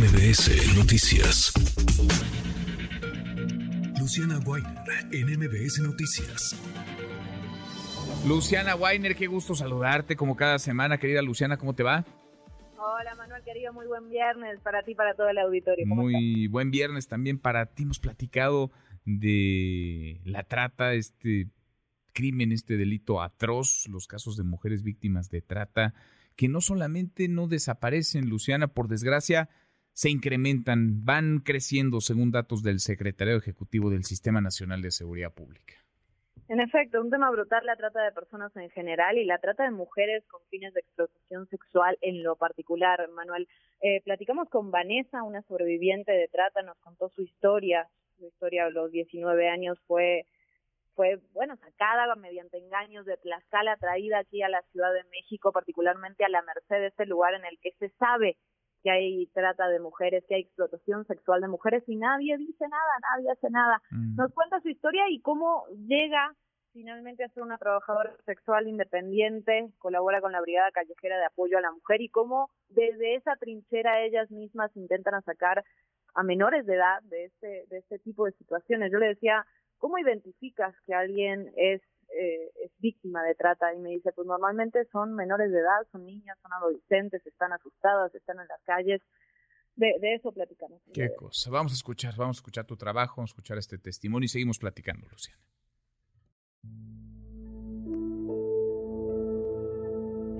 MBS Noticias. Luciana Weiner en MBS Noticias. Luciana Weiner, qué gusto saludarte como cada semana, querida Luciana, ¿cómo te va? Hola Manuel, querido, muy buen viernes para ti, para todo el auditorio. Muy buen viernes también para ti. Hemos platicado de la trata, este crimen, este delito atroz, los casos de mujeres víctimas de trata, que no solamente no desaparecen, Luciana, por desgracia, se incrementan, van creciendo según datos del Secretario Ejecutivo del Sistema Nacional de Seguridad Pública. En efecto, un tema brutal la trata de personas en general y la trata de mujeres con fines de explotación sexual en lo particular. Manuel, eh, platicamos con Vanessa, una sobreviviente de trata, nos contó su historia. Su historia a los 19 años fue fue, bueno, sacada mediante engaños de Tlaxcala, traída aquí a la Ciudad de México, particularmente a la Merced, este lugar en el que se sabe que hay trata de mujeres, que hay explotación sexual de mujeres y nadie dice nada, nadie hace nada. Mm. Nos cuenta su historia y cómo llega finalmente a ser una trabajadora sexual independiente, colabora con la Brigada Callejera de Apoyo a la Mujer y cómo desde esa trinchera ellas mismas intentan sacar a menores de edad de este, de este tipo de situaciones. Yo le decía, ¿cómo identificas que alguien es, eh, es víctima de trata? Y me dice, pues normalmente son menores de edad, son niñas, son adolescentes, están asustadas, están en las calles. De, de eso platicamos. Qué cosa. Vamos a escuchar, vamos a escuchar tu trabajo, vamos a escuchar este testimonio y seguimos platicando, Luciana.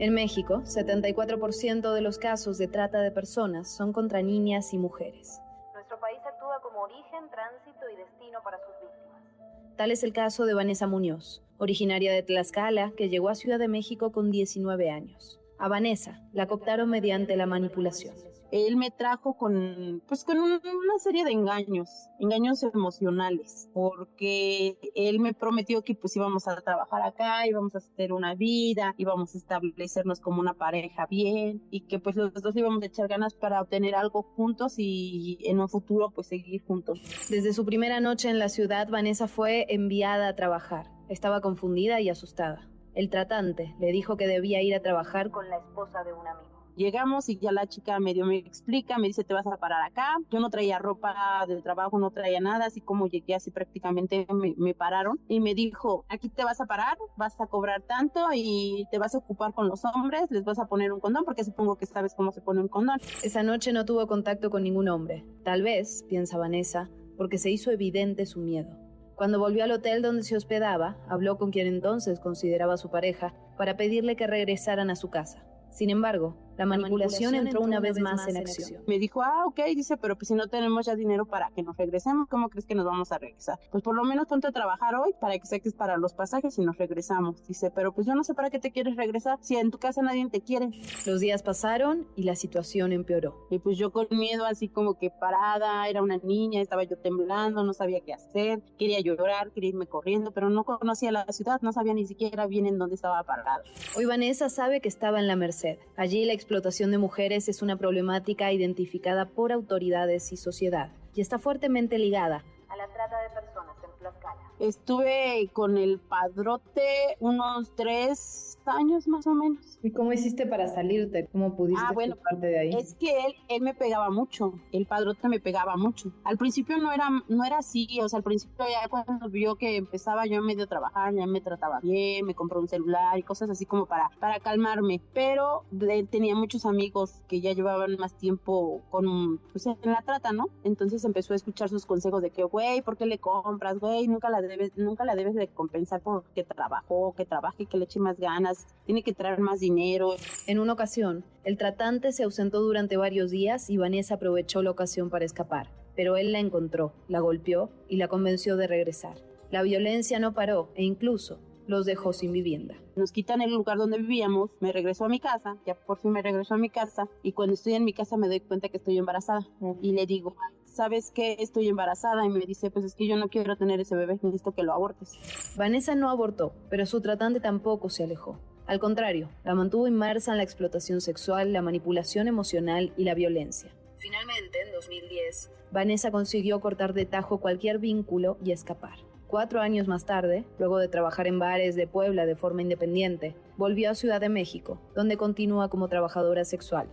En México, 74% de los casos de trata de personas son contra niñas y mujeres. Nuestro país actúa como origen, tránsito y destino para sus víctimas. Tal es el caso de Vanessa Muñoz, originaria de Tlaxcala, que llegó a Ciudad de México con 19 años. A Vanessa la cooptaron mediante la manipulación él me trajo con, pues con una serie de engaños, engaños emocionales, porque él me prometió que pues íbamos a trabajar acá, íbamos a hacer una vida, íbamos a establecernos como una pareja bien y que pues los dos íbamos a echar ganas para obtener algo juntos y en un futuro pues seguir juntos. Desde su primera noche en la ciudad, Vanessa fue enviada a trabajar. Estaba confundida y asustada. El tratante le dijo que debía ir a trabajar con la esposa de un amigo. Llegamos y ya la chica medio me explica, me dice, te vas a parar acá. Yo no traía ropa de trabajo, no traía nada, así como llegué así prácticamente me, pararon y me dijo, aquí te vas a parar, vas a cobrar tanto y te vas a ocupar con los hombres, les vas a poner un condón, porque supongo que sabes cómo se pone un condón. Esa noche no tuvo contacto con ningún hombre. Tal vez, piensa Vanessa, porque se hizo evidente su miedo. Cuando volvió al hotel donde se hospedaba, habló con quien entonces consideraba su pareja para pedirle que regresaran a su casa. Sin embargo, la manipulación, entró una vez más en acción. Me dijo, ah, ok, dice, pero pues si no tenemos ya dinero para que nos regresemos, ¿cómo crees que nos vamos a regresar? Pues por lo menos ponte a trabajar hoy para que saques para los pasajes y nos regresamos. Dice, pero pues yo no sé para qué te quieres regresar si en tu casa nadie te quiere. Los días pasaron y la situación empeoró. Y pues yo con miedo así como que parada, era una niña, estaba yo temblando, no sabía qué hacer, quería llorar, quería irme corriendo, pero no conocía la ciudad, no sabía ni siquiera bien en dónde estaba parada. Hoy Vanessa sabe que estaba en la Merced. Allí la explotación de mujeres es una problemática identificada por autoridades y sociedad y está fuertemente ligada a la trata de personas en Tlaxcala. Estuve con el padrote unos tres años más o menos. ¿Y cómo hiciste para salirte? ¿Cómo pudiste ah, bueno, parte de ahí? Es que él, él me pegaba mucho, el padrote me pegaba mucho. Al principio no era, no era así, o sea, al principio ya cuando vio que empezaba yo a medio trabajar, ya me trataba bien, me compró un celular y cosas así como para, para calmarme. Pero él tenía muchos amigos que ya llevaban más tiempo con, pues, en la trata, ¿no? Entonces empezó a escuchar sus consejos de que, güey, ¿por qué le compras, güey? Nunca la nunca la debes de compensar porque trabajó, que trabaje, que le eche más ganas, tiene que traer más dinero. En una ocasión, el tratante se ausentó durante varios días y Vanessa aprovechó la ocasión para escapar, pero él la encontró, la golpeó y la convenció de regresar. La violencia no paró e incluso los dejó sin vivienda. Nos quitan el lugar donde vivíamos, me regreso a mi casa, ya por fin me regreso a mi casa y cuando estoy en mi casa me doy cuenta que estoy embarazada y le digo, ¿sabes qué? Estoy embarazada y me dice, pues es que yo no quiero tener ese bebé, necesito que lo abortes. Vanessa no abortó, pero su tratante tampoco se alejó. Al contrario, la mantuvo inmersa en la explotación sexual, la manipulación emocional y la violencia. Finalmente, en 2010, Vanessa consiguió cortar de tajo cualquier vínculo y escapar. Cuatro años más tarde, luego de trabajar en bares de Puebla de forma independiente, volvió a Ciudad de México, donde continúa como trabajadora sexual,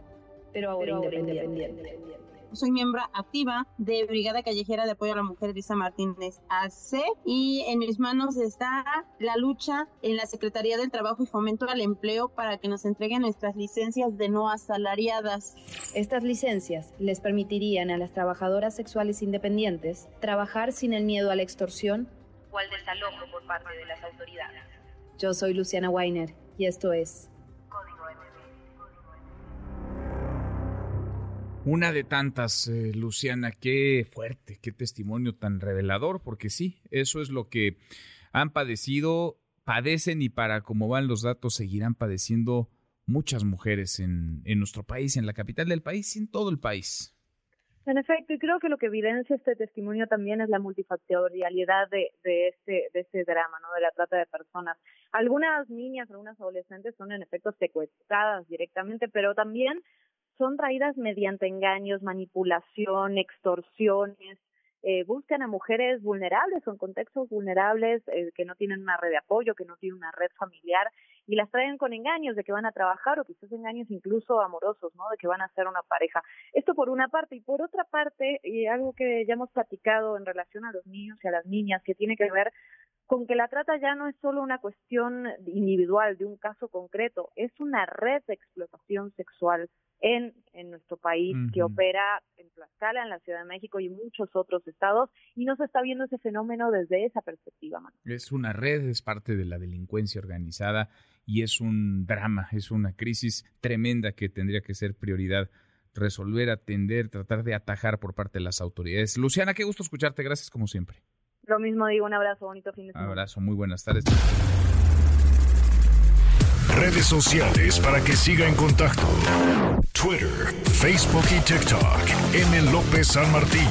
pero ahora, independiente. Soy miembro activa de Brigada Callejera de Apoyo a la Mujer Elisa Martínez AC y en mis manos está la lucha en la Secretaría del Trabajo y Fomento al Empleo para que nos entreguen nuestras licencias de no asalariadas. Estas licencias les permitirían a las trabajadoras sexuales independientes trabajar sin el miedo a la extorsión o al desalojo por parte de las autoridades. Yo soy Luciana Weiner y esto es Una de tantas, eh, Luciana, qué fuerte, qué testimonio tan revelador, porque sí, eso es lo que han padecido, padecen y para cómo van los datos seguirán padeciendo muchas mujeres en, nuestro país, en la capital del país y en todo el país. En efecto, y creo que lo que evidencia este testimonio también es la multifactorialidad de, de, este, de este drama, ¿no? De la trata de personas. Algunas niñas, algunas adolescentes son en efecto secuestradas directamente, pero también son traídas mediante engaños, manipulación, extorsiones, eh, buscan a mujeres vulnerables o en contextos vulnerables eh, que no tienen una red de apoyo, que no tienen una red familiar y las traen con engaños de que van a trabajar o quizás engaños incluso amorosos, ¿no? De que van a ser una pareja. Esto por una parte y por otra parte, y algo que ya hemos platicado en relación a los niños y a las niñas que tiene que ver con que la trata ya no es solo una cuestión individual de un caso concreto, es una red de explotación sexual en, en nuestro país que opera en Tlaxcala, en la Ciudad de México y en muchos otros estados y no se está viendo ese fenómeno desde esa perspectiva. Es una red, es parte de la delincuencia organizada y es un drama, es una crisis tremenda que tendría que ser prioridad resolver, atender, tratar de atajar por parte de las autoridades. Luciana, qué gusto escucharte, gracias como siempre. Lo mismo digo, un abrazo, bonito fin de semana. Abrazo, muy buenas tardes. Redes sociales para que siga en contacto: Twitter, Facebook y TikTok. M. López San Martín.